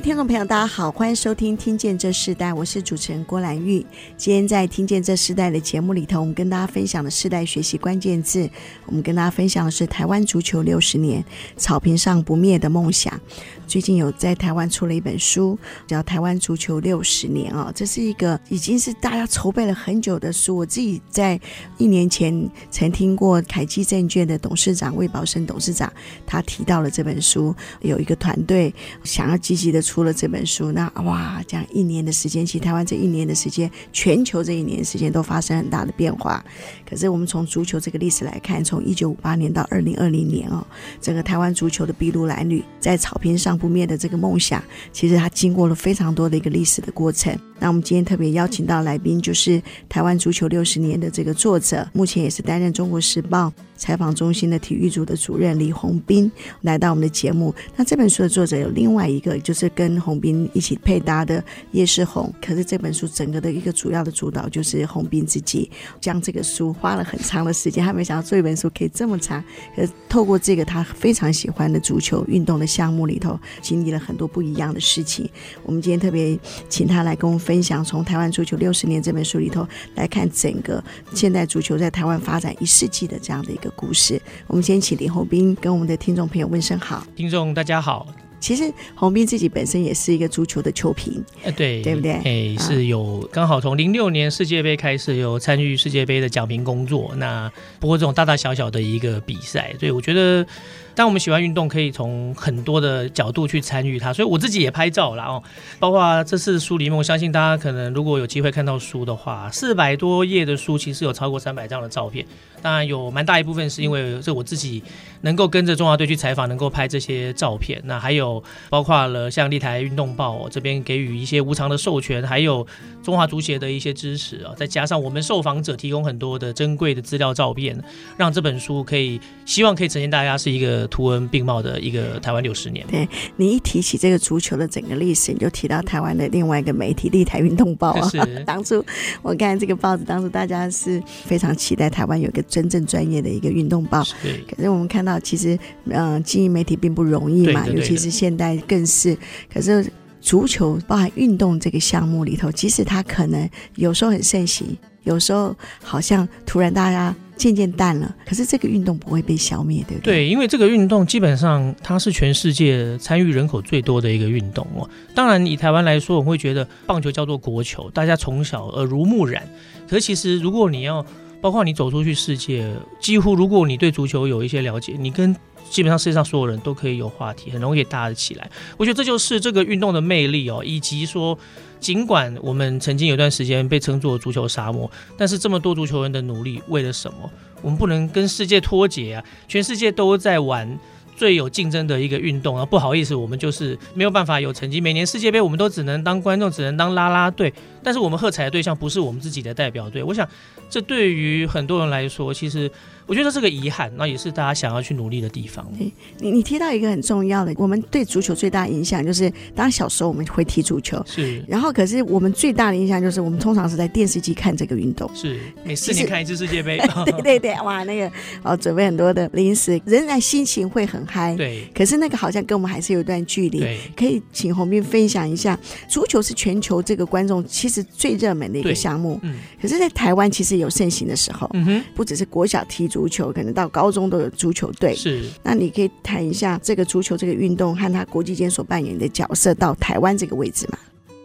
听众朋友，大家好，欢迎收听《听见这世代》，我是主持人郭兰玉。今天在《听见这世代》的节目里头，我们跟大家分享的世代学习关键字，我们跟大家分享的是台湾足球六十年，草坪上不灭的梦想。最近有在台湾出了一本书，叫《台湾足球六十年》啊，这是一个已经是大家筹备了很久的书。我自己在一年前曾听过凯基证券的董事长魏宝生董事长，他提到了这本书，有一个团队想要积极的出了这本书。那哇，这样一年的时间，其实台湾这一年的时间，全球这一年时间都发生很大的变化。可是我们从足球这个历史来看，从一九五八年到二零二零年哦，整个台湾足球的筚路蓝缕，在草坪上。不灭的这个梦想，其实它经过了非常多的一个历史的过程。那我们今天特别邀请到来宾，就是台湾足球六十年的这个作者，目前也是担任《中国时报》采访中心的体育组的主任李鸿斌，来到我们的节目。那这本书的作者有另外一个，就是跟鸿斌一起配搭的叶世宏。可是这本书整个的一个主要的主导就是鸿斌自己，将这个书花了很长的时间，他没想到做一本书可以这么长。可透过这个他非常喜欢的足球运动的项目里头，经历了很多不一样的事情。我们今天特别请他来跟我们分享，从《台湾足球六十年》这本书里头来看整个现代足球在台湾发展一世纪的这样的一个故事。我们先请林宏斌跟我们的听众朋友问声好。听众大家好。其实宏斌自己本身也是一个足球的球评，呃，对，对不对？哎，是有刚好从零六年世界杯开始有参与世界杯的奖评工作。那不过这种大大小小的一个比赛，所以我觉得。当我们喜欢运动，可以从很多的角度去参与它，所以我自己也拍照了哦。包括这次书里面，我相信大家可能如果有机会看到书的话，四百多页的书其实有超过三百张的照片。当然有蛮大一部分是因为这我自己能够跟着中华队去采访，能够拍这些照片。那还有包括了像立台运动报这边给予一些无偿的授权，还有中华足协的一些支持啊，再加上我们受访者提供很多的珍贵的资料照片，让这本书可以希望可以呈现大家是一个。图文并茂的一个台湾六十年。对，你一提起这个足球的整个历史，你就提到台湾的另外一个媒体《立台运动报》啊。是。当初我看这个报纸，当初大家是非常期待台湾有一个真正专业的一个运动报。对。可是我们看到，其实嗯、呃，经营媒体并不容易嘛，尤其是现代更是。可是足球包含运动这个项目里头，即使它可能有时候很盛行，有时候好像突然大家。渐渐淡了，可是这个运动不会被消灭，对不对？对，因为这个运动基本上它是全世界参与人口最多的一个运动哦。当然，以台湾来说，我会觉得棒球叫做国球，大家从小耳濡目染。可是其实，如果你要包括你走出去世界，几乎如果你对足球有一些了解，你跟基本上世界上所有人都可以有话题，很容易搭得起来。我觉得这就是这个运动的魅力哦，以及说。尽管我们曾经有段时间被称作足球沙漠，但是这么多足球人的努力为了什么？我们不能跟世界脱节啊！全世界都在玩最有竞争的一个运动啊！不好意思，我们就是没有办法有成绩。每年世界杯我们都只能当观众，只能当啦啦队。但是我们喝彩的对象不是我们自己的代表队。我想，这对于很多人来说，其实。我觉得这是个遗憾，那也是大家想要去努力的地方。你你提到一个很重要的，我们对足球最大的影响就是，当小时候我们会踢足球，是。然后可是我们最大的印象就是，我们通常是在电视机看这个运动，是。每四年看一次世界杯，对对对，哇，那个哦，准备很多的零食，仍然心情会很嗨。对。可是那个好像跟我们还是有一段距离。对。可以请洪斌分享一下，足球是全球这个观众其实最热门的一个项目。嗯。可是，在台湾其实有盛行的时候，嗯哼，不只是国小踢足球，可能到高。中都有足球队是，那你可以谈一下这个足球这个运动和它国际间所扮演的角色到台湾这个位置吗？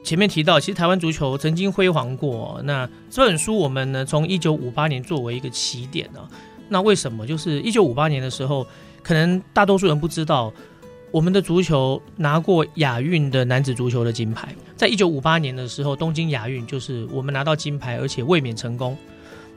前面提到，其实台湾足球曾经辉煌过。那这本书我们呢，从一九五八年作为一个起点呢，那为什么？就是一九五八年的时候，可能大多数人不知道，我们的足球拿过亚运的男子足球的金牌。在一九五八年的时候，东京亚运就是我们拿到金牌，而且卫冕成功。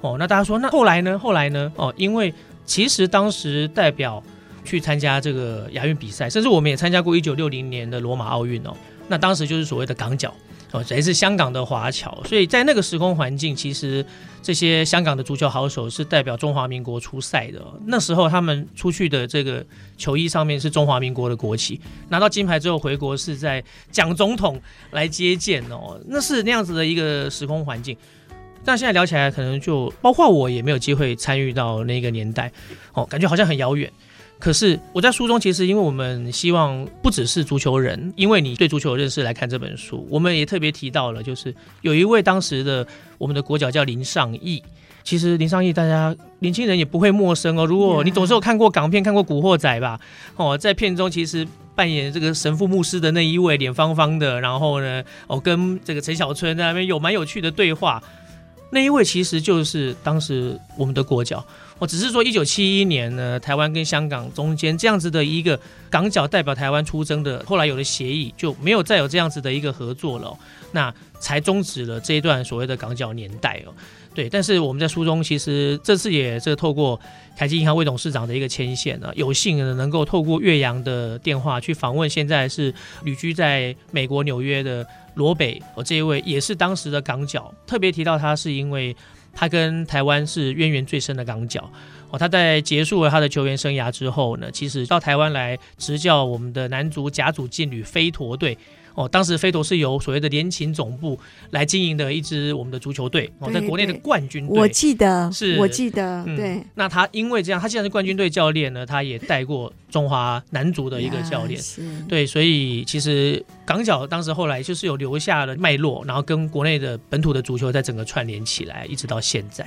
哦，那大家说，那后来呢？后来呢？哦，因为其实当时代表去参加这个亚运比赛，甚至我们也参加过一九六零年的罗马奥运哦。那当时就是所谓的港脚，哦，谁是香港的华侨，所以在那个时空环境，其实这些香港的足球好手是代表中华民国出赛的。那时候他们出去的这个球衣上面是中华民国的国旗，拿到金牌之后回国是在蒋总统来接见哦，那是那样子的一个时空环境。但现在聊起来，可能就包括我也没有机会参与到那个年代哦，感觉好像很遥远。可是我在书中，其实因为我们希望不只是足球人，因为你对足球认识来看这本书，我们也特别提到了，就是有一位当时的我们的国脚叫林尚义。其实林尚义大家年轻人也不会陌生哦。如果你总是有看过港片，看过《古惑仔》吧？哦，在片中其实扮演这个神父牧师的那一位，脸方方的，然后呢，哦，跟这个陈小春在那边有蛮有趣的对话。那一位其实就是当时我们的国脚。我只是说，一九七一年呢，台湾跟香港中间这样子的一个港脚代表台湾出征的，后来有了协议，就没有再有这样子的一个合作了，那才终止了这一段所谓的港脚年代哦。对，但是我们在书中其实这次也这个透过台积银行魏董事长的一个牵线呢，有幸呢能够透过岳阳的电话去访问现在是旅居在美国纽约的罗北哦，这一位也是当时的港脚，特别提到他是因为。他跟台湾是渊源最深的港脚哦，他在结束了他的球员生涯之后呢，其实到台湾来执教我们的男足甲组劲旅飞陀队。哦，当时飞陀是由所谓的联勤总部来经营的一支我们的足球队，哦，在国内的冠军队，我记得是，我记得，嗯、对。那他因为这样，他既然是冠军队教练呢，他也带过中华男足的一个教练，是对，所以其实港脚当时后来就是有留下了脉络，然后跟国内的本土的足球在整个串联起来，一直到现在。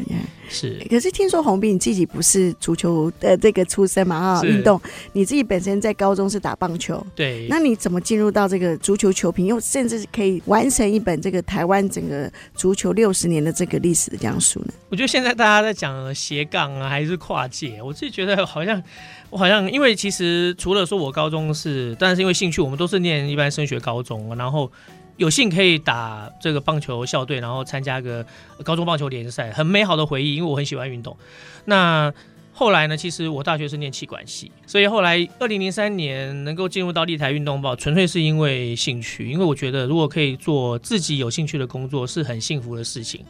是。可是听说泓彬你自己不是足球的这个出身嘛？啊，运动，你自己本身在高中是打棒球，对。那你怎么进入到这个足球球评，又甚至可以完成一本这个台湾整个足球六十年的这个历史的讲述呢？我觉得现在大家在讲斜杠啊，还是跨界，我自己觉得好像我好像，因为其实除了说我高中是，但是因为兴趣，我们都是念一般升学高中，然后有幸可以打这个棒球校队，然后参加个高中棒球联赛，很美好的回忆，因为我很喜欢运动。那后来呢，其实我大学是念气管系，所以后来二零零三年能够进入到立台运动报，纯粹是因为兴趣，因为我觉得如果可以做自己有兴趣的工作，是很幸福的事情。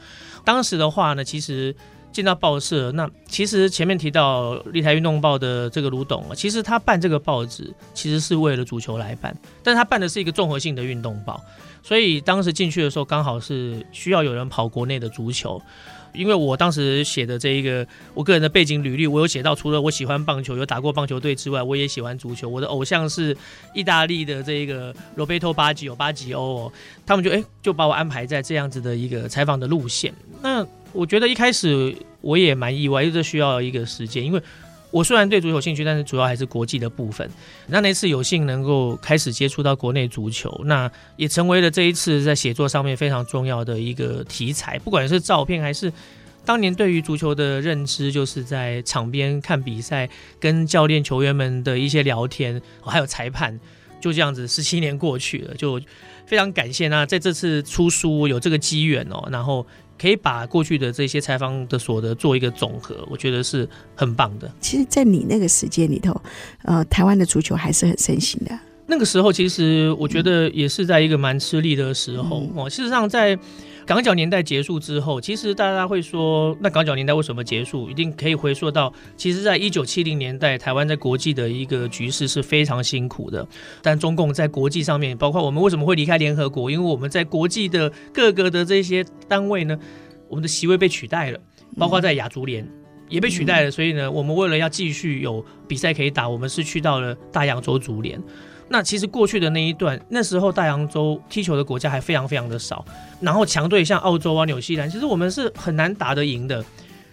当时的话呢，其实进到报社，那其实前面提到立台运动报的这个卢董啊，其实他办这个报纸其实是为了足球来办，但他办的是一个综合性的运动报，所以当时进去的时候，刚好是需要有人跑国内的足球。因为我当时写的这一个我个人的背景履历，我有写到，除了我喜欢棒球，有打过棒球队之外，我也喜欢足球。我的偶像是意大利的这一个罗贝托巴吉有巴吉欧哦，他们就哎就把我安排在这样子的一个采访的路线。那我觉得一开始我也蛮意外，就是需要一个时间，因为。我虽然对足球有兴趣，但是主要还是国际的部分。那那次有幸能够开始接触到国内足球，那也成为了这一次在写作上面非常重要的一个题材。不管是照片，还是当年对于足球的认知，就是在场边看比赛，跟教练、球员们的一些聊天，还有裁判，就这样子十七年过去了，就非常感谢。那在这次出书有这个机缘哦，然后。可以把过去的这些采访的所得做一个总和，我觉得是很棒的。其实，在你那个时间里头，呃，台湾的足球还是很盛行的。那个时候，其实我觉得也是在一个蛮吃力的时候哦。事实上，在港脚年代结束之后，其实大家会说，那港脚年代为什么结束？一定可以回溯到，其实，在一九七零年代，台湾在国际的一个局势是非常辛苦的。但中共在国际上面，包括我们为什么会离开联合国？因为我们在国际的各个的这些单位呢，我们的席位被取代了，包括在亚足联也被取代了。所以呢，我们为了要继续有比赛可以打，我们是去到了大洋洲足联。那其实过去的那一段，那时候大洋洲踢球的国家还非常非常的少，然后强队像澳洲啊、纽西兰，其实我们是很难打得赢的。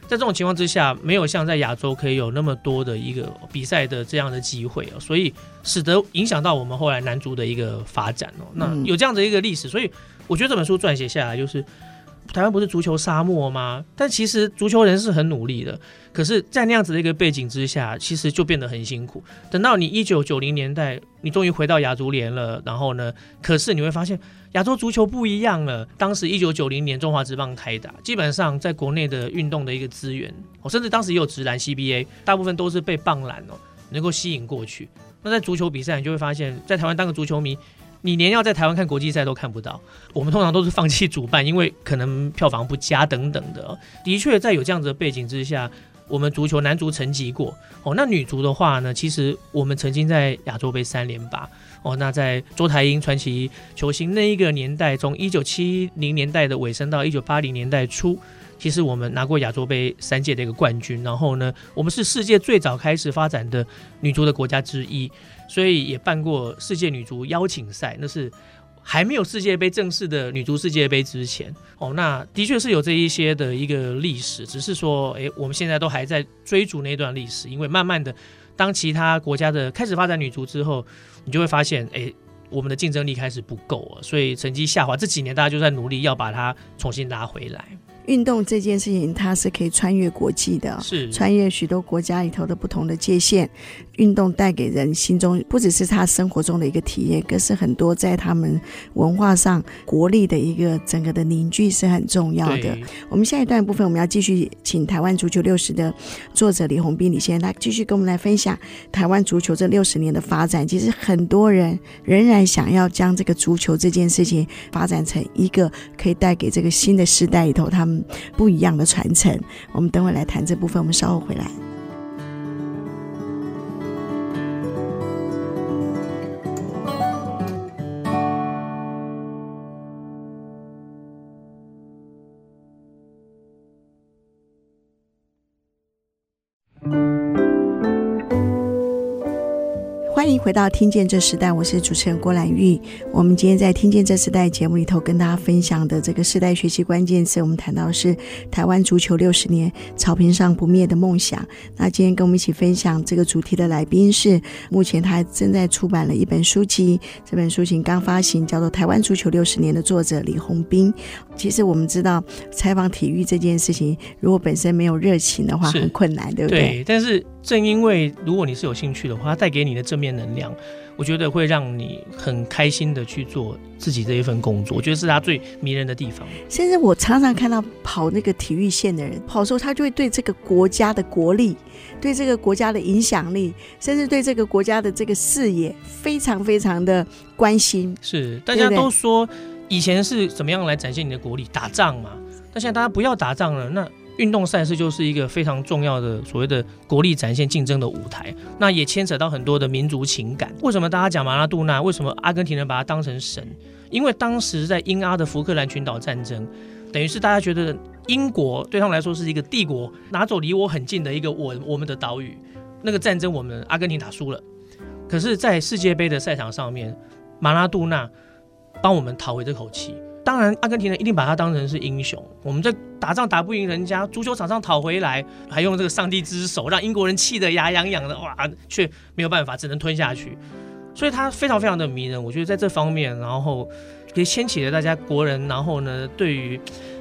在这种情况之下，没有像在亚洲可以有那么多的一个比赛的这样的机会哦，所以使得影响到我们后来男足的一个发展哦。那有这样的一个历史，所以我觉得这本书撰写下来就是。台湾不是足球沙漠吗？但其实足球人是很努力的，可是，在那样子的一个背景之下，其实就变得很辛苦。等到你一九九零年代，你终于回到亚足联了，然后呢，可是你会发现亚洲足球不一样了。当时一九九零年中华职棒开打，基本上在国内的运动的一个资源，哦，甚至当时也有职篮 CBA，大部分都是被棒篮哦能够吸引过去。那在足球比赛，你就会发现，在台湾当个足球迷。你连要在台湾看国际赛都看不到。我们通常都是放弃主办，因为可能票房不佳等等的。的确，在有这样子的背景之下，我们足球男足沉寂过哦。那女足的话呢，其实我们曾经在亚洲杯三连霸哦。那在周台英传奇球星那一个年代，从一九七零年代的尾声到一九八零年代初。其实我们拿过亚洲杯三届的一个冠军，然后呢，我们是世界最早开始发展的女足的国家之一，所以也办过世界女足邀请赛，那是还没有世界杯正式的女足世界杯之前哦。那的确是有这一些的一个历史，只是说，哎，我们现在都还在追逐那段历史，因为慢慢的，当其他国家的开始发展女足之后，你就会发现，哎，我们的竞争力开始不够了，所以成绩下滑。这几年大家就在努力要把它重新拉回来。运动这件事情，它是可以穿越国际的，是穿越许多国家里头的不同的界限。运动带给人心中不只是他生活中的一个体验，更是很多在他们文化上国力的一个整个的凝聚是很重要的。我们下一段部分，我们要继续请台湾足球六十的作者李宏斌李先生，他继续跟我们来分享台湾足球这六十年的发展。其实很多人仍然想要将这个足球这件事情发展成一个可以带给这个新的时代里头他们不一样的传承。我们等会来谈这部分，我们稍后回来。回到《听见这时代》，我是主持人郭兰玉。我们今天在《听见这时代》节目里头跟大家分享的这个世代学习关键词，我们谈到的是台湾足球六十年草坪上不灭的梦想。那今天跟我们一起分享这个主题的来宾是目前他正在出版了一本书籍，这本书籍刚发行，叫做《台湾足球六十年》的作者李红斌。其实我们知道，采访体育这件事情，如果本身没有热情的话，很困难，对不对？对，但是。正因为如果你是有兴趣的话，它带给你的正面能量，我觉得会让你很开心的去做自己这一份工作。我觉得是他最迷人的地方。甚至我常常看到跑那个体育线的人，跑的时候他就会对这个国家的国力、对这个国家的影响力，甚至对这个国家的这个视野，非常非常的关心。是，大家都说以前是怎么样来展现你的国力，打仗嘛。但现在大家不要打仗了，那。运动赛事就是一个非常重要的所谓的国力展现竞争的舞台，那也牵扯到很多的民族情感。为什么大家讲马拉杜纳？为什么阿根廷人把他当成神？因为当时在英阿的福克兰群岛战争，等于是大家觉得英国对他们来说是一个帝国，拿走离我很近的一个我我们的岛屿。那个战争我们阿根廷打输了，可是，在世界杯的赛场上面，马拉杜纳帮我们讨回这口气。当然，阿根廷人一定把他当成是英雄。我们在打仗打不赢人家，足球场上讨回来，还用这个上帝之手，让英国人气得牙痒痒的，哇，却没有办法，只能吞下去。所以他非常非常的迷人。我觉得在这方面，然后也牵起了大家国人，然后呢，对于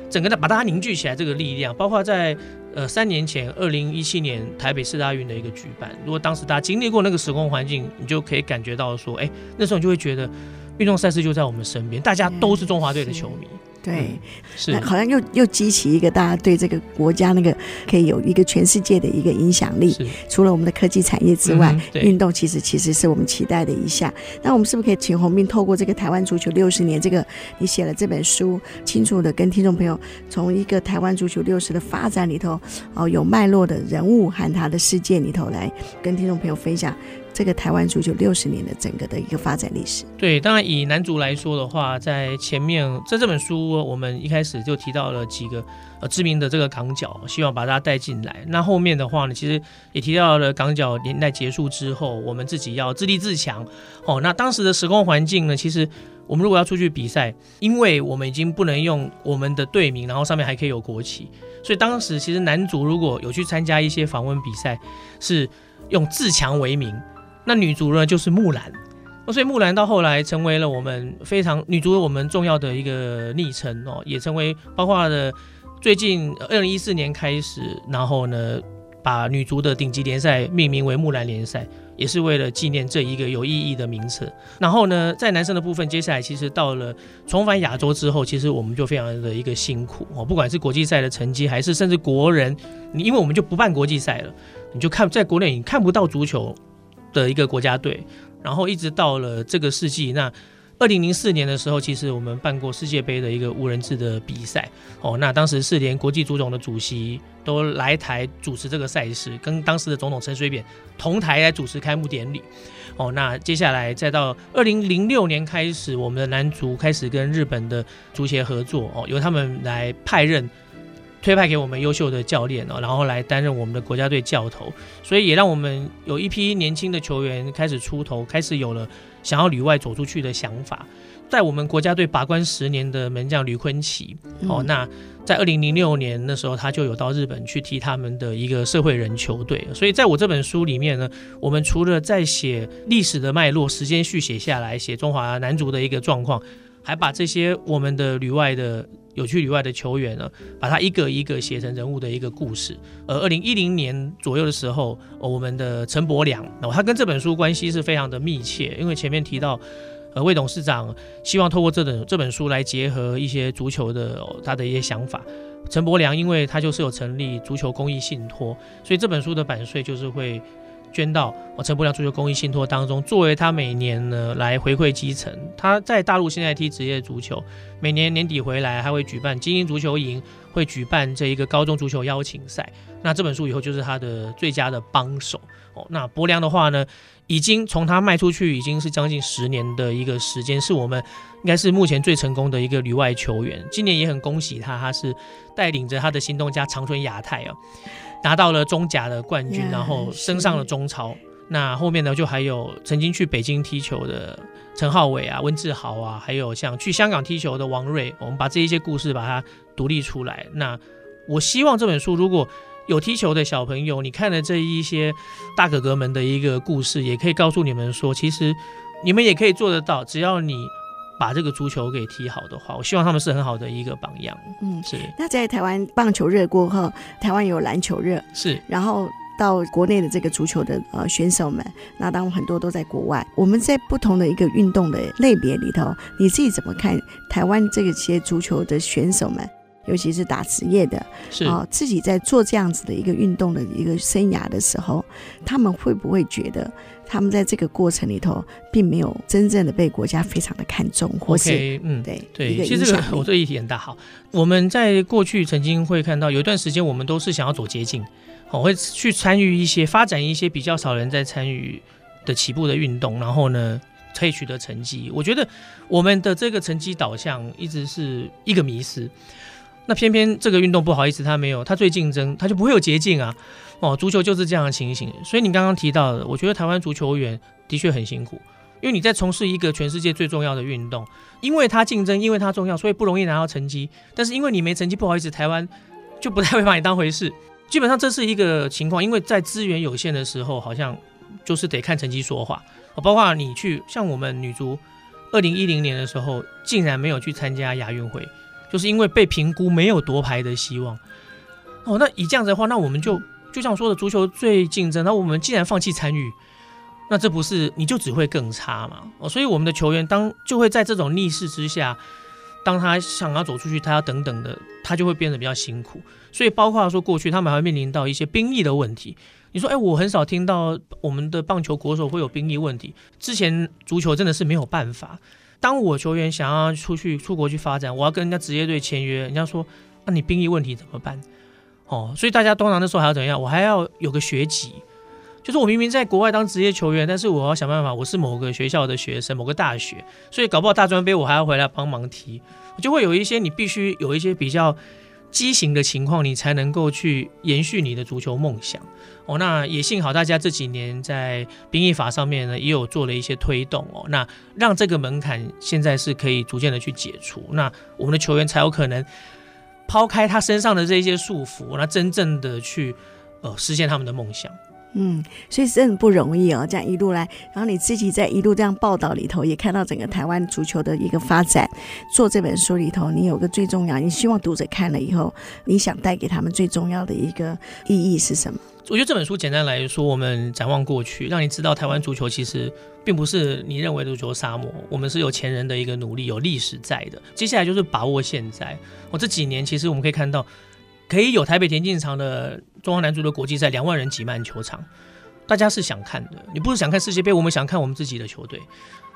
整个的把大家凝聚起来这个力量，包括在呃三年前，二零一七年台北四大运的一个举办，如果当时大家经历过那个时空环境，你就可以感觉到说，哎，那时候你就会觉得。运动赛事就在我们身边，大家都是中华队的球迷。对，嗯、是好像又又激起一个大家对这个国家那个可以有一个全世界的一个影响力。除了我们的科技产业之外，嗯、运动其实其实是我们期待的一项。那我们是不是可以请洪斌透过这个台湾足球六十年这个你写了这本书，清楚的跟听众朋友从一个台湾足球六十的发展里头哦有脉络的人物和他的世界里头来跟听众朋友分享。这个台湾足球六十年的整个的一个发展历史。对，当然以男足来说的话，在前面在这本书，我们一开始就提到了几个呃知名的这个港角，希望把大家带进来。那后面的话呢，其实也提到了港角年代结束之后，我们自己要自立自强。哦，那当时的时空环境呢，其实我们如果要出去比赛，因为我们已经不能用我们的队名，然后上面还可以有国旗，所以当时其实男足如果有去参加一些访问比赛，是用自强为名。那女足呢，就是木兰，所以木兰到后来成为了我们非常女足我们重要的一个昵称哦，也成为包括了最近二零一四年开始，然后呢，把女足的顶级联赛命名为木兰联赛，也是为了纪念这一个有意义的名词。然后呢，在男生的部分，接下来其实到了重返亚洲之后，其实我们就非常的一个辛苦哦，不管是国际赛的成绩，还是甚至国人，你因为我们就不办国际赛了，你就看在国内你看不到足球的一个国家队，然后一直到了这个世纪，那二零零四年的时候，其实我们办过世界杯的一个无人制的比赛哦。那当时是连国际足总的主席都来台主持这个赛事，跟当时的总统陈水扁同台来主持开幕典礼哦。那接下来再到二零零六年开始，我们的男足开始跟日本的足协合作哦，由他们来派任。推派给我们优秀的教练哦，然后来担任我们的国家队教头，所以也让我们有一批年轻的球员开始出头，开始有了想要旅外走出去的想法。在我们国家队把关十年的门将吕坤奇哦，那在二零零六年的时候，他就有到日本去踢他们的一个社会人球队。所以在我这本书里面呢，我们除了在写历史的脉络、时间续写下来，写中华男足的一个状况，还把这些我们的旅外的。有去旅外的球员呢，把他一个一个写成人物的一个故事。而二零一零年左右的时候，我们的陈柏良，哦，他跟这本书关系是非常的密切，因为前面提到，呃，魏董事长希望透过这本这本书来结合一些足球的他的一些想法。陈柏良，因为他就是有成立足球公益信托，所以这本书的版税就是会。捐到哦陈柏良足球公益信托当中，作为他每年呢来回馈基层。他在大陆现在踢职业足球，每年年底回来还会举办精英足球营，会举办这一个高中足球邀请赛。那这本书以后就是他的最佳的帮手哦。那柏良的话呢，已经从他卖出去已经是将近十年的一个时间，是我们应该是目前最成功的一个旅外球员。今年也很恭喜他，他是带领着他的新东家长春亚泰啊。拿到了中甲的冠军，然后升上了中超。那后面呢，就还有曾经去北京踢球的陈浩伟啊、温志豪啊，还有像去香港踢球的王瑞。我们把这一些故事把它独立出来。那我希望这本书如果有踢球的小朋友，你看了这一些大哥哥们的一个故事，也可以告诉你们说，其实你们也可以做得到，只要你。把这个足球给踢好的话，我希望他们是很好的一个榜样。嗯，是。那在台湾棒球热过后，台湾有篮球热，是。然后到国内的这个足球的呃选手们，那当然很多都在国外。我们在不同的一个运动的类别里头，你自己怎么看台湾这个些足球的选手们？尤其是打职业的，是啊，自己在做这样子的一个运动的一个生涯的时候，他们会不会觉得他们在这个过程里头，并没有真正的被国家非常的看重，或是 okay, 嗯，对对，其实这个我这议题很大。好，我们在过去曾经会看到有一段时间，我们都是想要走捷径，我会去参与一些发展一些比较少人在参与的起步的运动，然后呢，可以取得成绩。我觉得我们的这个成绩导向一直是一个迷思。那偏偏这个运动不好意思，它没有，它最竞争，它就不会有捷径啊！哦，足球就是这样的情形。所以你刚刚提到的，我觉得台湾足球员的确很辛苦，因为你在从事一个全世界最重要的运动，因为它竞争，因为它重要，所以不容易拿到成绩。但是因为你没成绩，不好意思，台湾就不太会把你当回事。基本上这是一个情况，因为在资源有限的时候，好像就是得看成绩说话。包括你去像我们女足，二零一零年的时候，竟然没有去参加亚运会。就是因为被评估没有夺牌的希望哦，那以这样子的话，那我们就就像说的，足球最竞争，那我们既然放弃参与，那这不是你就只会更差嘛？哦，所以我们的球员当就会在这种逆势之下，当他想要走出去，他要等等的，他就会变得比较辛苦。所以包括说过去他们还会面临到一些兵役的问题。你说，哎，我很少听到我们的棒球国手会有兵役问题。之前足球真的是没有办法。当我球员想要出去出国去发展，我要跟人家职业队签约，人家说，那你兵役问题怎么办？哦，所以大家通常那时候还要怎样？我还要有个学籍，就是我明明在国外当职业球员，但是我要想办法，我是某个学校的学生，某个大学，所以搞不好大专杯我还要回来帮忙踢，就会有一些你必须有一些比较。畸形的情况，你才能够去延续你的足球梦想哦。那也幸好大家这几年在兵役法上面呢，也有做了一些推动哦。那让这个门槛现在是可以逐渐的去解除，那我们的球员才有可能抛开他身上的这些束缚，那真正的去呃实现他们的梦想。嗯，所以真的不容易哦，这样一路来，然后你自己在一路这样报道里头，也看到整个台湾足球的一个发展。做这本书里头，你有个最重要，你希望读者看了以后，你想带给他们最重要的一个意义是什么？我觉得这本书简单来说，我们展望过去，让你知道台湾足球其实并不是你认为的足球沙漠，我们是有前人的一个努力，有历史在的。接下来就是把握现在。我这几年其实我们可以看到。可以有台北田径场的中华男足的国际赛，两万人挤满球场，大家是想看的。你不是想看世界杯，我们想看我们自己的球队。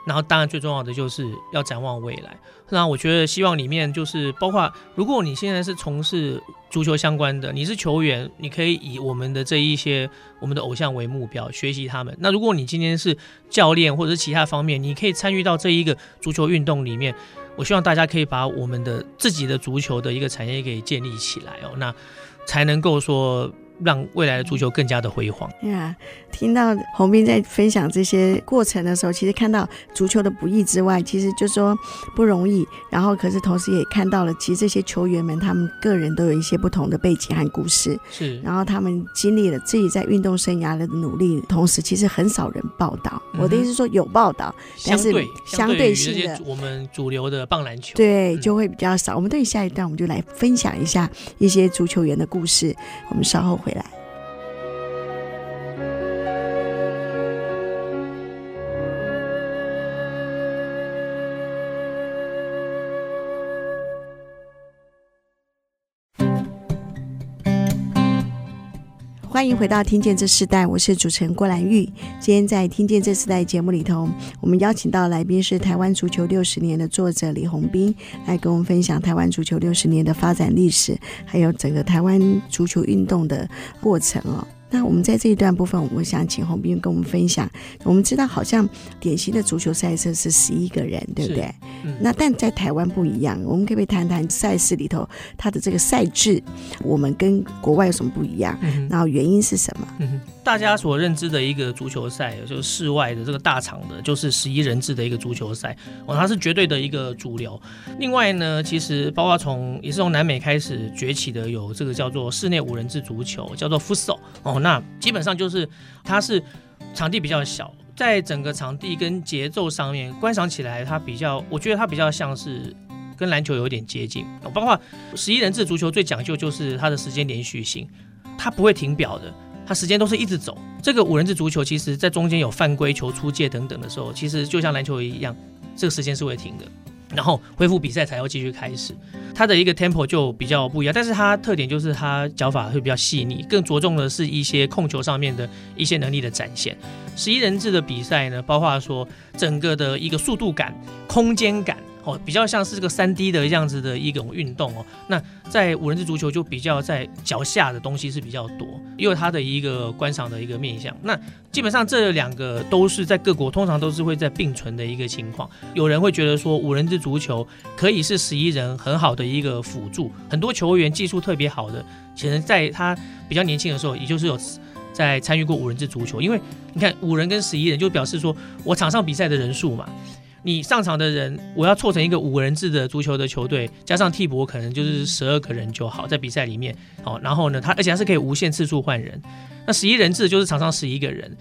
然后当然最重要的就是要展望未来。那我觉得希望里面就是包括，如果你现在是从事足球相关的，你是球员，你可以以我们的这一些我们的偶像为目标，学习他们。那如果你今天是教练或者是其他方面，你可以参与到这一个足球运动里面。我希望大家可以把我们的自己的足球的一个产业给建立起来哦，那才能够说。让未来的足球更加的辉煌。呀，yeah, 听到洪斌在分享这些过程的时候，其实看到足球的不易之外，其实就说不容易。然后，可是同时也看到了，其实这些球员们他们个人都有一些不同的背景和故事。是。然后他们经历了自己在运动生涯的努力，同时其实很少人报道。嗯、我的意思是说有报道，但是相对性的我们主流的棒篮球对就会比较少。嗯、我们对下一段我们就来分享一下一些足球员的故事。我们稍后回来。欢迎回到《听见这世代》，我是主持人郭兰玉。今天在《听见这时代》节目里头，我们邀请到来宾是台湾足球六十年的作者李宏斌，来跟我们分享台湾足球六十年的发展历史，还有整个台湾足球运动的过程哦。那我们在这一段部分，我想请洪斌跟我们分享。我们知道，好像典型的足球赛事是十一个人，对不对？嗯、那但在台湾不一样，我们可不可以谈谈赛事里头它的这个赛制，我们跟国外有什么不一样？嗯、然后原因是什么？嗯大家所认知的一个足球赛，就是室外的这个大场的，就是十一人制的一个足球赛哦，它是绝对的一个主流。另外呢，其实包括从也是从南美开始崛起的，有这个叫做室内五人制足球，叫做 Futsal 哦。那基本上就是它是场地比较小，在整个场地跟节奏上面观赏起来，它比较，我觉得它比较像是跟篮球有点接近。包括十一人制足球最讲究就是它的时间连续性，它不会停表的。它时间都是一直走。这个五人制足球，其实在中间有犯规、球出界等等的时候，其实就像篮球一样，这个时间是会停的，然后恢复比赛才要继续开始。它的一个 tempo 就比较不一样，但是它特点就是它脚法会比较细腻，更着重的是一些控球上面的一些能力的展现。十一人制的比赛呢，包括说整个的一个速度感、空间感。哦，比较像是这个三 D 的样子的一种运动哦。那在五人制足球就比较在脚下的东西是比较多，也有它的一个观赏的一个面向。那基本上这两个都是在各国通常都是会在并存的一个情况。有人会觉得说五人制足球可以是十一人很好的一个辅助，很多球员技术特别好的，其实在他比较年轻的时候，也就是有在参与过五人制足球。因为你看五人跟十一人，就表示说我场上比赛的人数嘛。你上场的人，我要凑成一个五人制的足球的球队，加上替补可能就是十二个人就好，在比赛里面，好，然后呢，他而且他是可以无限次数换人。那十一人制就是场上十一个人，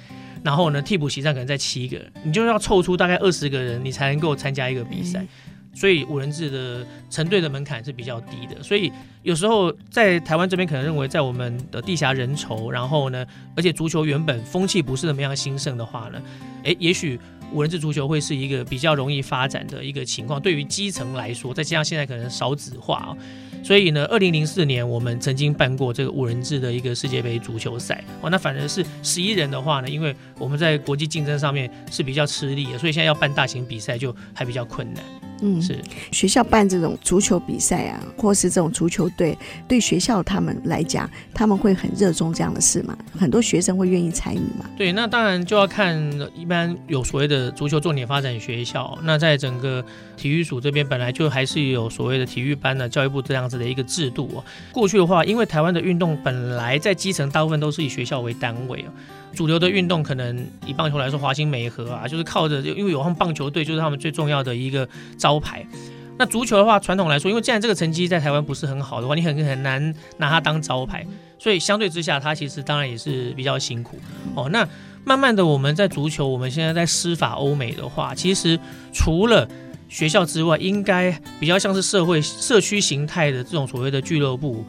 然后呢，替补席上可能在七个，你就要凑出大概二十个人，你才能够参加一个比赛。所以五人制的成队的门槛是比较低的。所以有时候在台湾这边可能认为，在我们的地狭人稠，然后呢，而且足球原本风气不是那么样兴盛的话呢，诶，也许。五人制足球会是一个比较容易发展的一个情况，对于基层来说，再加上现在可能少子化啊，所以呢，二零零四年我们曾经办过这个五人制的一个世界杯足球赛哦，那反而是十一人的话呢，因为我们在国际竞争上面是比较吃力的，所以现在要办大型比赛就还比较困难。嗯，是学校办这种足球比赛啊，或是这种足球队，对学校他们来讲，他们会很热衷这样的事嘛？很多学生会愿意参与嘛？对，那当然就要看一般有所谓的足球重点发展学校，那在整个体育署这边本来就还是有所谓的体育班的教育部这样子的一个制度哦。过去的话，因为台湾的运动本来在基层大部分都是以学校为单位啊。主流的运动可能以棒球来说，华兴美和啊，就是靠着，因为有他们棒球队，就是他们最重要的一个招牌。那足球的话，传统来说，因为既然这个成绩在台湾不是很好的话，你很很难拿它当招牌，所以相对之下，它其实当然也是比较辛苦哦。那慢慢的，我们在足球，我们现在在施法欧美的话，其实除了学校之外，应该比较像是社会社区形态的这种所谓的俱乐部。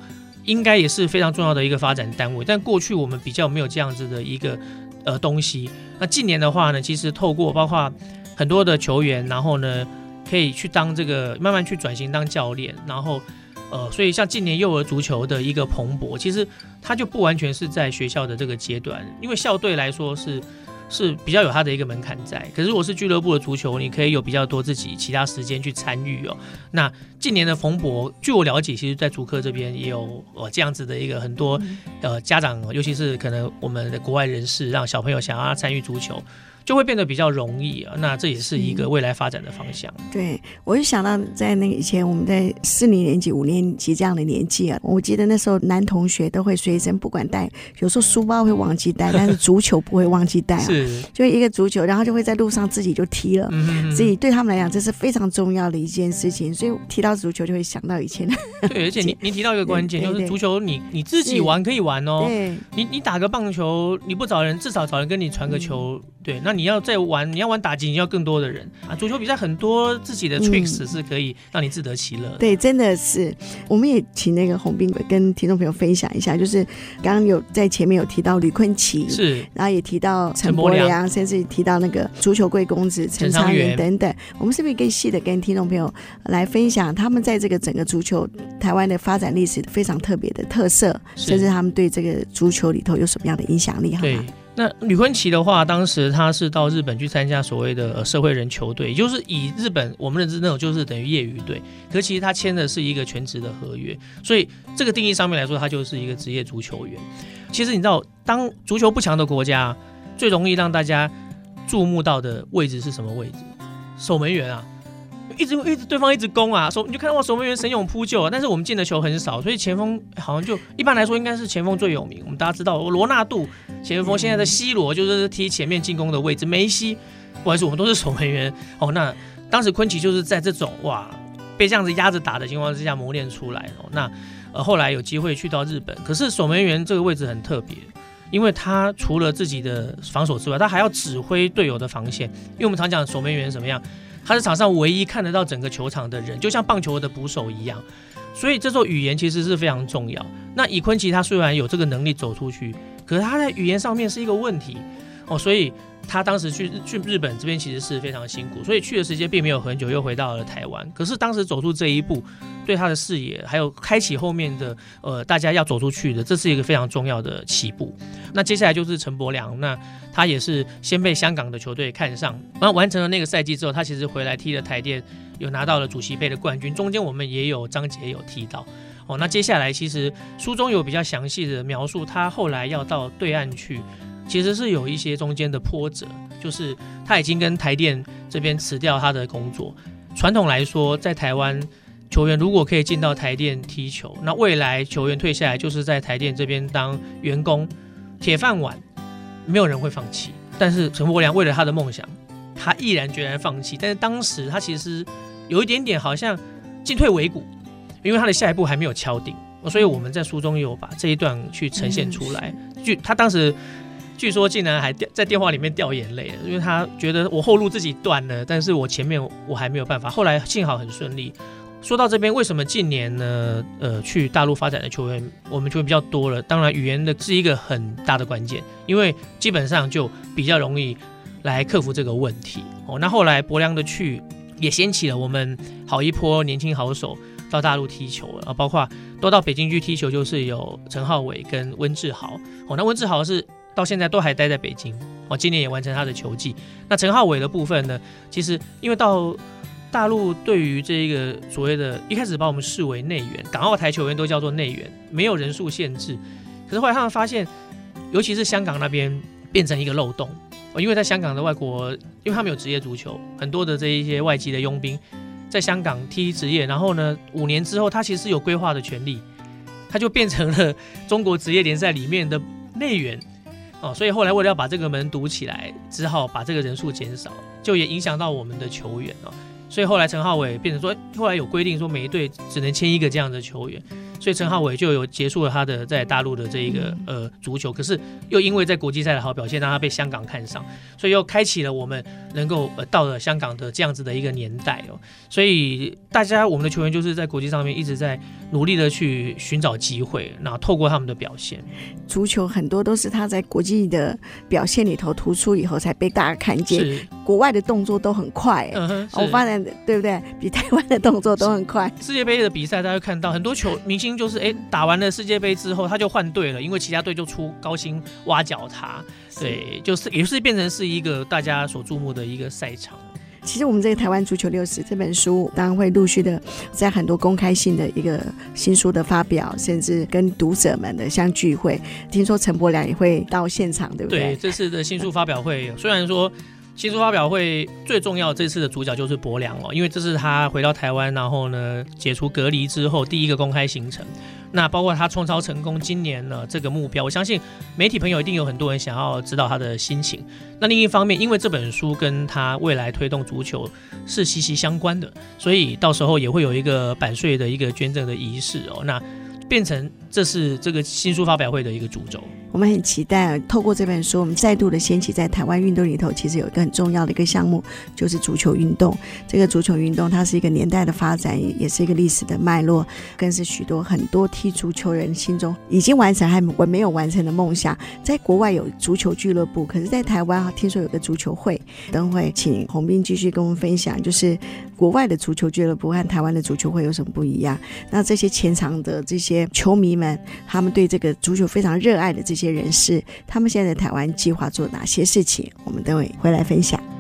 应该也是非常重要的一个发展单位，但过去我们比较没有这样子的一个呃东西。那近年的话呢，其实透过包括很多的球员，然后呢可以去当这个慢慢去转型当教练，然后呃，所以像近年幼儿足球的一个蓬勃，其实它就不完全是在学校的这个阶段，因为校队来说是是比较有它的一个门槛在。可是如果是俱乐部的足球，你可以有比较多自己其他时间去参与哦。那近年的蓬勃，据我了解，其实在足科这边也有呃这样子的一个很多呃家长，尤其是可能我们的国外人士，让小朋友想要参与足球。就会变得比较容易啊，那这也是一个未来发展的方向。对，我就想到在那个以前我们在四年年级、五年级这样的年纪啊，我记得那时候男同学都会随身不管带，有时候书包会忘记带，但是足球不会忘记带啊。是，就一个足球，然后就会在路上自己就踢了。嗯，所以对他们来讲，这是非常重要的一件事情。所以提到足球，就会想到以前的。对，而且 你你提到一个关键，就是足球你，你你自己玩可以玩哦。对。你你打个棒球，你不找人，至少找人跟你传个球。嗯、对，那你要再玩，你要玩打击，你要更多的人啊！足球比赛很多自己的 tricks 是可以让你自得其乐、嗯。对，真的是，我们也请那个泓彬跟听众朋友分享一下，就是刚刚有在前面有提到吕坤琪，是，然后也提到陈柏良，甚至提到那个足球贵公子陈昌元等等，我们是不是可以细的跟听众朋友来分享他们在这个整个足球台湾的发展历史非常特别的特色，甚至他们对这个足球里头有什么样的影响力？好吗？那吕坤琪的话，当时他是到日本去参加所谓的社会人球队，就是以日本我们认知那种就是等于业余队，可其实他签的是一个全职的合约，所以这个定义上面来说，他就是一个职业足球员。其实你知道，当足球不强的国家，最容易让大家注目到的位置是什么位置？守门员啊。一直一直对方一直攻啊，守你就看到我守门员神勇扑救啊，但是我们进的球很少，所以前锋好像就一般来说应该是前锋最有名。我们大家知道罗纳度前锋，现在的 C 罗就是踢前面进攻的位置，梅西不好意思，我们都是守门员哦。那当时坤奇就是在这种哇被这样子压着打的情况之下磨练出来哦。那呃后来有机会去到日本，可是守门员这个位置很特别，因为他除了自己的防守之外，他还要指挥队友的防线，因为我们常讲守门员什么样。他是场上唯一看得到整个球场的人，就像棒球的捕手一样，所以这座语言其实是非常重要。那以坤琪他虽然有这个能力走出去，可是他在语言上面是一个问题哦，所以他当时去去日本这边其实是非常辛苦，所以去的时间并没有很久，又回到了台湾。可是当时走出这一步，对他的视野还有开启后面的呃大家要走出去的，这是一个非常重要的起步。那接下来就是陈柏良那。他也是先被香港的球队看上，然后完成了那个赛季之后，他其实回来踢了台电，有拿到了主席杯的冠军。中间我们也有章节有提到哦。那接下来其实书中有比较详细的描述，他后来要到对岸去，其实是有一些中间的波折，就是他已经跟台电这边辞掉他的工作。传统来说，在台湾球员如果可以进到台电踢球，那未来球员退下来就是在台电这边当员工，铁饭碗。没有人会放弃，但是陈柏良为了他的梦想，他毅然决然放弃。但是当时他其实有一点点好像进退维谷，因为他的下一步还没有敲定，所以我们在书中有把这一段去呈现出来。就他当时据说竟然还掉在电话里面掉眼泪了，因为他觉得我后路自己断了，但是我前面我还没有办法。后来幸好很顺利。说到这边，为什么近年呢？呃，去大陆发展的球员，我们球员比较多了。当然，语言的是一个很大的关键，因为基本上就比较容易来克服这个问题。哦，那后来柏良的去也掀起了我们好一波年轻好手到大陆踢球啊，包括都到北京去踢球，就是有陈浩伟跟温志豪。哦，那温志豪是到现在都还待在北京。哦，今年也完成他的球季。那陈浩伟的部分呢，其实因为到大陆对于这一个所谓的，一开始把我们视为内援，港澳台球员都叫做内援，没有人数限制。可是后来他们发现，尤其是香港那边变成一个漏洞哦，因为在香港的外国，因为他们有职业足球，很多的这一些外籍的佣兵在香港踢职业，然后呢，五年之后他其实有规划的权利，他就变成了中国职业联赛里面的内援哦，所以后来为了要把这个门堵起来，只好把这个人数减少，就也影响到我们的球员哦。所以后来陈浩伟变成说，后来有规定说每一队只能签一个这样的球员，所以陈浩伟就有结束了他的在大陆的这一个呃足球，可是又因为在国际赛的好表现，让他被香港看上，所以又开启了我们能够呃到了香港的这样子的一个年代哦。所以大家我们的球员就是在国际上面一直在努力的去寻找机会，然后透过他们的表现，足球很多都是他在国际的表现里头突出以后才被大家看见。国外的动作都很快，嗯，我发现对不对？比台湾的动作都很快。世界杯的比赛，大家会看到很多球明星就是哎，打完了世界杯之后他就换队了，因为其他队就出高薪挖角他，对，就是也是变成是一个大家所注目的一个赛场。其实我们这个台湾足球六十这本书，当然会陆续的在很多公开性的一个新书的发表，甚至跟读者们的相聚会。听说陈柏良也会到现场，对不对？对，这次的新书发表会，虽然说。新书发表会最重要，这次的主角就是柏良哦，因为这是他回到台湾，然后呢解除隔离之后第一个公开行程。那包括他创超成功今年呢这个目标，我相信媒体朋友一定有很多人想要知道他的心情。那另一方面，因为这本书跟他未来推动足球是息息相关的，所以到时候也会有一个版税的一个捐赠的仪式哦。那变成这是这个新书发表会的一个主轴。我们很期待啊透过这本书，我们再度的掀起在台湾运动里头，其实有一个很重要的一个项目，就是足球运动。这个足球运动，它是一个年代的发展，也是一个历史的脉络，更是许多很多踢足球人心中已经完成还没有完成的梦想。在国外有足球俱乐部，可是，在台湾啊听说有个足球会。等会请洪彬继续跟我们分享，就是国外的足球俱乐部和台湾的足球会有什么不一样？那这些前场的这些球迷们，他们对这个足球非常热爱的这些。人士，他们现在在台湾计划做哪些事情？我们等会回来分享。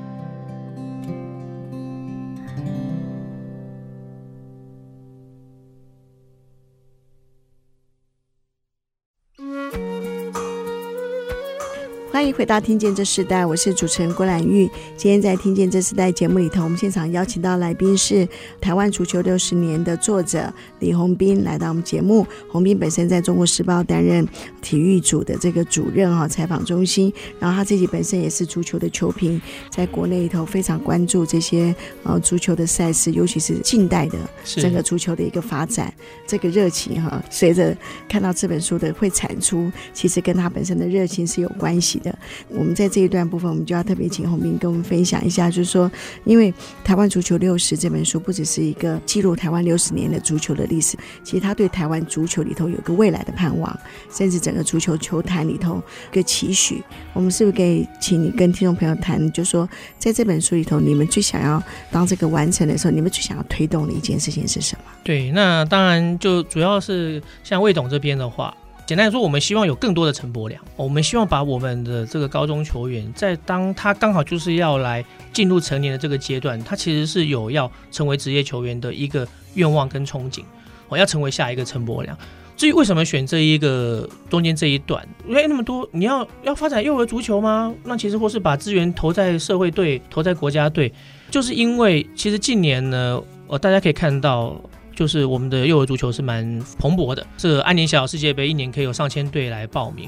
欢迎回到《听见这时代》，我是主持人郭兰玉。今天在《听见这时代》节目里头，我们现场邀请到来宾是台湾足球六十年的作者李洪斌来到我们节目。洪斌本身在中国时报担任体育组的这个主任哈，采访中心。然后他自己本身也是足球的球评，在国内里头非常关注这些呃足球的赛事，尤其是近代的整个足球的一个发展。这个热情哈，随着看到这本书的会产出，其实跟他本身的热情是有关系的。我们在这一段部分，我们就要特别请洪斌跟我们分享一下，就是说，因为《台湾足球六十》这本书不只是一个记录台湾六十年的足球的历史，其实他对台湾足球里头有个未来的盼望，甚至整个足球球坛里头一个期许。我们是不是可以请你跟听众朋友谈，就是说，在这本书里头，你们最想要当这个完成的时候，你们最想要推动的一件事情是什么？对，那当然就主要是像魏董这边的话。简单来说，我们希望有更多的陈柏良。我们希望把我们的这个高中球员，在当他刚好就是要来进入成年的这个阶段，他其实是有要成为职业球员的一个愿望跟憧憬。我要成为下一个陈柏良。至于为什么选这一个中间这一段，因为那么多，你要要发展幼儿足球吗？那其实或是把资源投在社会队、投在国家队，就是因为其实近年呢，呃，大家可以看到。就是我们的幼儿足球是蛮蓬勃的，这安宁小小世界杯一年可以有上千队来报名。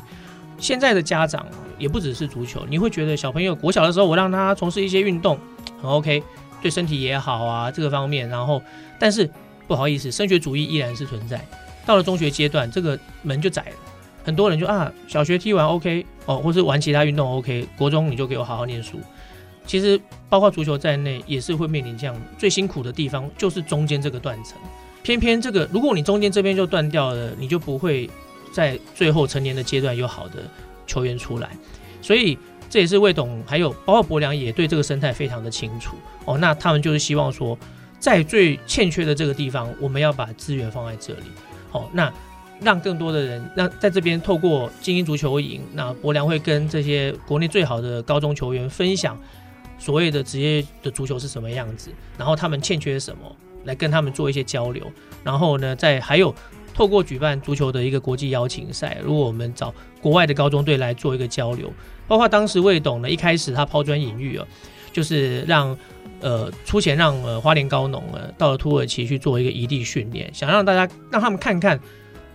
现在的家长也不只是足球，你会觉得小朋友国小的时候，我让他从事一些运动很 OK，对身体也好啊，这个方面。然后，但是不好意思，升学主义依然是存在。到了中学阶段，这个门就窄了。很多人就啊，小学踢完 OK 哦，或是玩其他运动 OK，国中你就给我好好念书。其实包括足球在内，也是会面临这样最辛苦的地方，就是中间这个断层。偏偏这个，如果你中间这边就断掉了，你就不会在最后成年的阶段有好的球员出来。所以这也是魏董还有包括博良也对这个生态非常的清楚哦。那他们就是希望说，在最欠缺的这个地方，我们要把资源放在这里。哦，那让更多的人让在这边透过精英足球营，那博良会跟这些国内最好的高中球员分享。所谓的职业的足球是什么样子？然后他们欠缺什么，来跟他们做一些交流。然后呢，在还有透过举办足球的一个国际邀请赛，如果我们找国外的高中队来做一个交流，包括当时魏董呢，一开始他抛砖引玉啊，就是让呃出钱让呃花莲高农呃到了土耳其去做一个异地训练，想让大家让他们看看。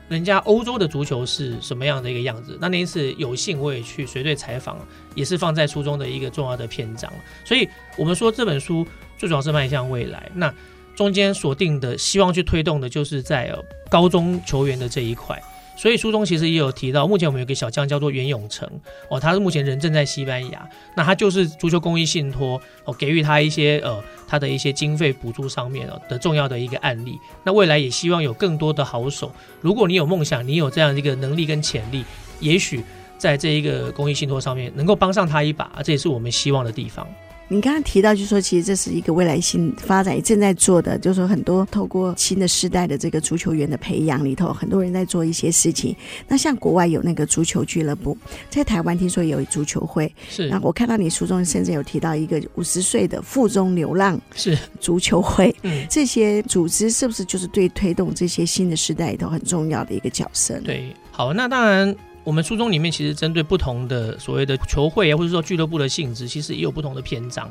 人家欧洲的足球是什么样的一个样子？那那一次有幸我也去随队采访，也是放在书中的一个重要的篇章。所以，我们说这本书最主要是迈向未来。那中间锁定的希望去推动的，就是在高中球员的这一块。所以书中其实也有提到，目前我们有个小将叫做袁永成哦，他是目前人正在西班牙，那他就是足球公益信托哦，给予他一些呃他的一些经费补助上面的重要的一个案例。那未来也希望有更多的好手，如果你有梦想，你有这样一个能力跟潜力，也许在这一个公益信托上面能够帮上他一把，这也是我们希望的地方。你刚刚提到，就是说其实这是一个未来性发展正在做的，就是说很多透过新的世代的这个足球员的培养里头，很多人在做一些事情。那像国外有那个足球俱乐部，在台湾听说有足球会。是。那我看到你书中甚至有提到一个五十岁的腹中流浪是足球会。嗯。这些组织是不是就是对推动这些新的时代里头很重要的一个角色呢？对，好，那当然。我们书中里面其实针对不同的所谓的球会啊，或者说俱乐部的性质，其实也有不同的篇章，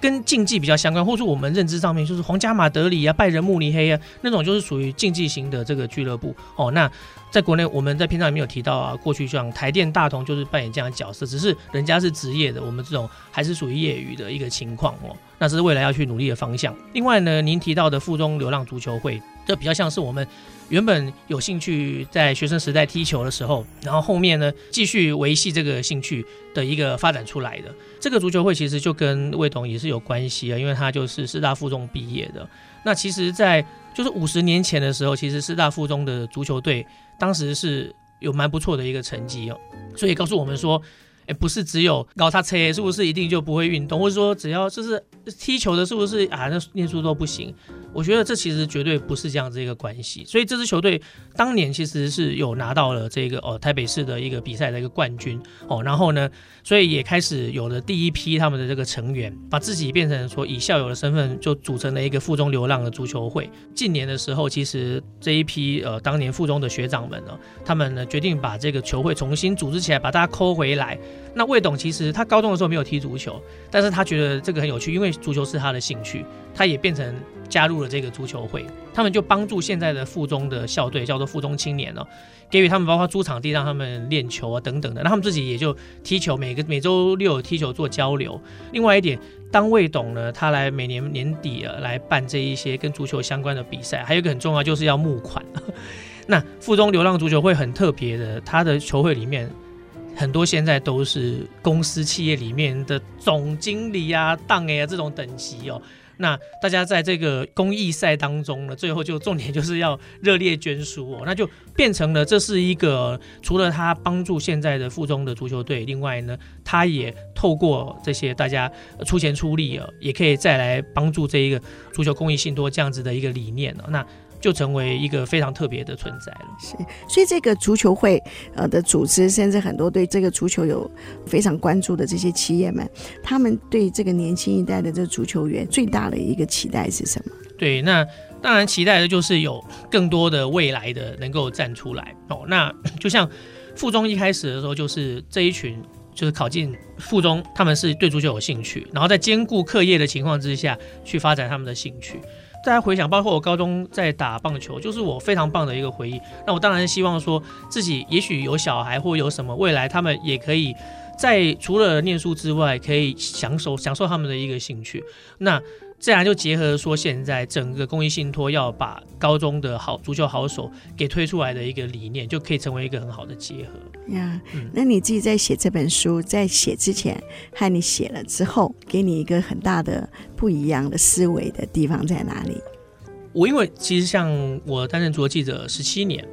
跟竞技比较相关，或者我们认知上面就是皇家马德里啊、拜仁慕尼黑啊那种，就是属于竞技型的这个俱乐部哦。那在国内，我们在篇章里面有提到啊，过去像台电大同就是扮演这样的角色，只是人家是职业的，我们这种还是属于业余的一个情况哦。那这是未来要去努力的方向。另外呢，您提到的附中流浪足球会，这比较像是我们。原本有兴趣在学生时代踢球的时候，然后后面呢继续维系这个兴趣的一个发展出来的这个足球会，其实就跟魏董也是有关系啊，因为他就是师大附中毕业的。那其实，在就是五十年前的时候，其实师大附中的足球队当时是有蛮不错的一个成绩哦，所以告诉我们说。哎，不是只有高他车，是不是一定就不会运动？或者说，只要就是踢球的，是不是啊？那念书都不行？我觉得这其实绝对不是这样子一个关系。所以这支球队当年其实是有拿到了这个哦台北市的一个比赛的一个冠军哦，然后呢，所以也开始有了第一批他们的这个成员，把自己变成说以校友的身份就组成了一个附中流浪的足球会。近年的时候，其实这一批呃当年附中的学长们呢，他们呢决定把这个球会重新组织起来，把大家抠回来。那魏董其实他高中的时候没有踢足球，但是他觉得这个很有趣，因为足球是他的兴趣，他也变成加入了这个足球会。他们就帮助现在的附中的校队，叫做附中青年哦，给予他们包括租场地让他们练球啊等等的，那他们自己也就踢球，每个每周六踢球做交流。另外一点，当魏董呢，他来每年年底啊来办这一些跟足球相关的比赛，还有一个很重要就是要募款。那附中流浪足球会很特别的，他的球会里面。很多现在都是公司企业里面的总经理啊、当哎啊这种等级哦。那大家在这个公益赛当中呢，最后就重点就是要热烈捐书哦，那就变成了这是一个除了他帮助现在的附中的足球队，另外呢，他也透过这些大家出钱出力啊，也可以再来帮助这一个足球公益信托这样子的一个理念哦。那就成为一个非常特别的存在了。是，所以这个足球会呃的组织，甚至很多对这个足球有非常关注的这些企业们，他们对这个年轻一代的这个足球员最大的一个期待是什么？对，那当然期待的就是有更多的未来的能够站出来哦。那 就像附中一开始的时候，就是这一群就是考进附中，他们是对足球有兴趣，然后在兼顾课业的情况之下去发展他们的兴趣。大家回想，包括我高中在打棒球，就是我非常棒的一个回忆。那我当然希望说自己也许有小孩或有什么未来，他们也可以在除了念书之外，可以享受享受他们的一个兴趣。那自然就结合说，现在整个公益信托要把高中的好足球好手给推出来的一个理念，就可以成为一个很好的结合。呀，嗯，那你自己在写这本书，在写之前和你写了之后，给你一个很大的不一样的思维的地方在哪里？我因为其实像我担任足球记者十七年，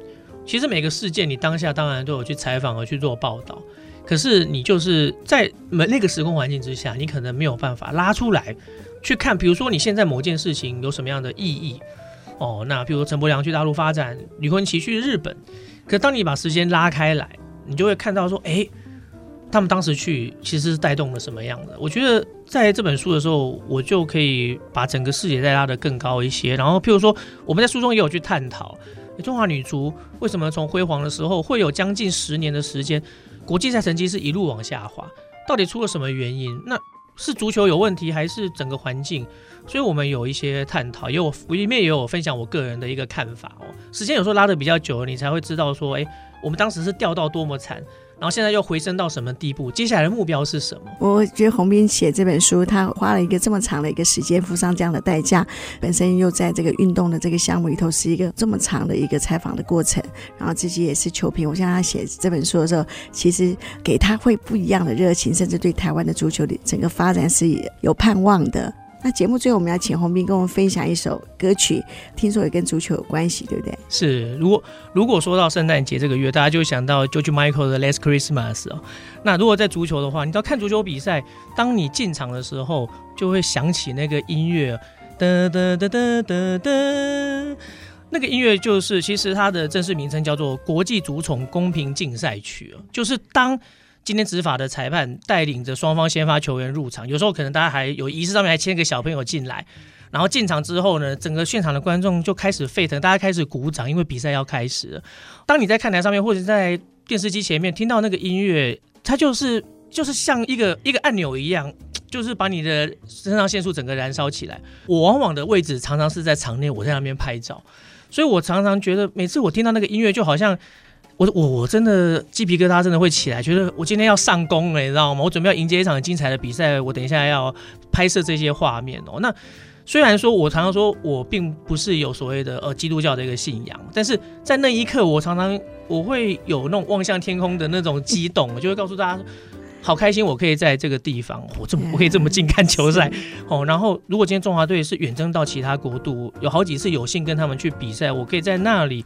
其实每个事件你当下当然都有去采访和去做报道，可是你就是在那个时空环境之下，你可能没有办法拉出来。去看，比如说你现在某件事情有什么样的意义哦？那比如说陈柏良去大陆发展，吕坤奇去日本，可当你把时间拉开来，你就会看到说，哎，他们当时去其实是带动了什么样的？我觉得在这本书的时候，我就可以把整个视野再拉得更高一些。然后，譬如说我们在书中也有去探讨，中华女足为什么从辉煌的时候会有将近十年的时间，国际赛成绩是一路往下滑，到底出了什么原因？那是足球有问题，还是整个环境？所以我们有一些探讨，也有里面也有分享我个人的一个看法哦。时间有时候拉得比较久了，你才会知道说，哎，我们当时是掉到多么惨。然后现在又回升到什么地步？接下来的目标是什么？我觉得洪斌写这本书，他花了一个这么长的一个时间，付上这样的代价，本身又在这个运动的这个项目里头是一个这么长的一个采访的过程，然后自己也是球评。我相信他写这本书的时候，其实给他会不一样的热情，甚至对台湾的足球的整个发展是有盼望的。那节目最后我们要请洪斌跟我们分享一首歌曲，听说也跟足球有关系，对不对？是，如果如果说到圣诞节这个月，大家就会想到 George Michael 的 Last Christmas 哦。那如果在足球的话，你知道看足球比赛，当你进场的时候，就会响起那个音乐，哒哒哒哒哒哒，那个音乐就是其实它的正式名称叫做国际足宠公平竞赛曲，就是当。今天执法的裁判带领着双方先发球员入场，有时候可能大家还有仪式上面还牵个小朋友进来，然后进场之后呢，整个现场的观众就开始沸腾，大家开始鼓掌，因为比赛要开始了。当你在看台上面或者在电视机前面听到那个音乐，它就是就是像一个一个按钮一样，就是把你的肾上腺素整个燃烧起来。我往往的位置常常是在场内，我在那边拍照，所以我常常觉得每次我听到那个音乐，就好像。我我我真的鸡皮疙瘩真的会起来，觉得我今天要上工了，你知道吗？我准备要迎接一场很精彩的比赛，我等一下要拍摄这些画面哦。那虽然说我常常说我并不是有所谓的呃基督教的一个信仰，但是在那一刻，我常常我会有那种望向天空的那种激动，我就会告诉大家，好开心，我可以在这个地方，我这么我可以这么近看球赛哦。然后如果今天中华队是远征到其他国度，有好几次有幸跟他们去比赛，我可以在那里。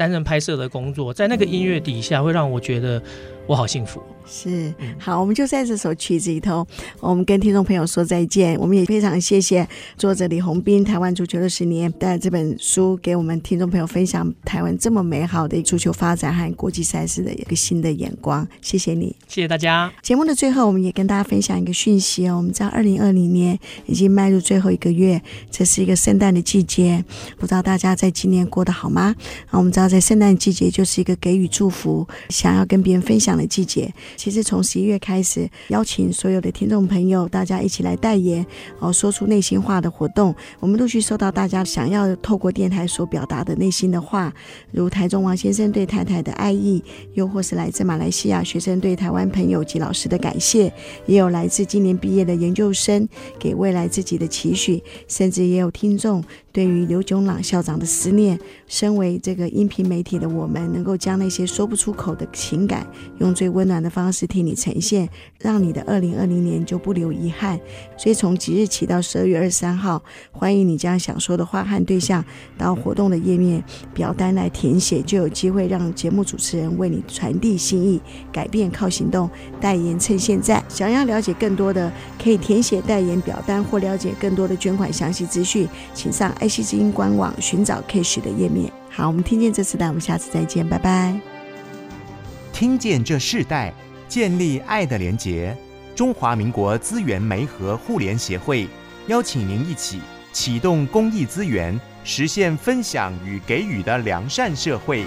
担任拍摄的工作，在那个音乐底下，会让我觉得我好幸福。是，好，我们就在这首曲子里头，我们跟听众朋友说再见。我们也非常谢谢作者李宏斌《台湾足球的十年》带这本书给我们听众朋友分享台湾这么美好的足球发展和国际赛事的一个新的眼光。谢谢你，谢谢大家。节目的最后，我们也跟大家分享一个讯息哦。我们知道二零二零年已经迈入最后一个月，这是一个圣诞的季节，不知道大家在今年过得好吗？啊，我们知道在圣诞季节就是一个给予祝福、想要跟别人分享的季节。其实从十一月开始，邀请所有的听众朋友，大家一起来代言哦，说出内心话的活动。我们陆续收到大家想要透过电台所表达的内心的话，如台中王先生对太太的爱意，又或是来自马来西亚学生对台湾朋友及老师的感谢，也有来自今年毕业的研究生给未来自己的期许，甚至也有听众对于刘炯朗校长的思念。身为这个音频媒体的我们，能够将那些说不出口的情感，用最温暖的方式替你呈现，让你的二零二零年就不留遗憾。所以从即日起到十二月二十三号，欢迎你将想说的话和对象到活动的页面表单来填写，就有机会让节目主持人为你传递心意。改变靠行动，代言趁现在。想要了解更多的，可以填写代言表单或了解更多的捐款详细资讯，请上爱惜之音官网寻找 Cash 的页面。好，我们听见这世代，我们下次再见，拜拜。听见这世代，建立爱的连结。中华民国资源媒和互联协会邀请您一起启动公益资源，实现分享与给予的良善社会。